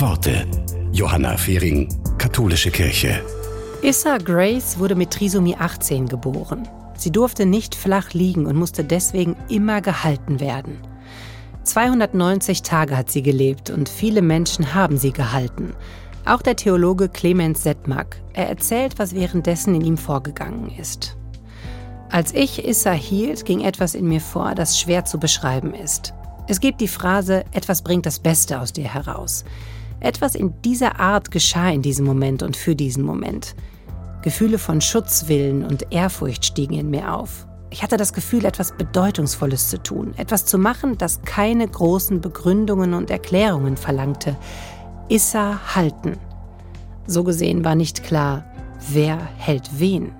Worte. Johanna Fehring, Katholische Kirche. Issa Grace wurde mit Trisomie 18 geboren. Sie durfte nicht flach liegen und musste deswegen immer gehalten werden. 290 Tage hat sie gelebt und viele Menschen haben sie gehalten. Auch der Theologe Clemens Settmack. Er erzählt, was währenddessen in ihm vorgegangen ist. Als ich Issa hielt, ging etwas in mir vor, das schwer zu beschreiben ist. Es gibt die Phrase, etwas bringt das Beste aus dir heraus. Etwas in dieser Art geschah in diesem Moment und für diesen Moment. Gefühle von Schutzwillen und Ehrfurcht stiegen in mir auf. Ich hatte das Gefühl, etwas Bedeutungsvolles zu tun, etwas zu machen, das keine großen Begründungen und Erklärungen verlangte. Issa halten. So gesehen war nicht klar, wer hält wen.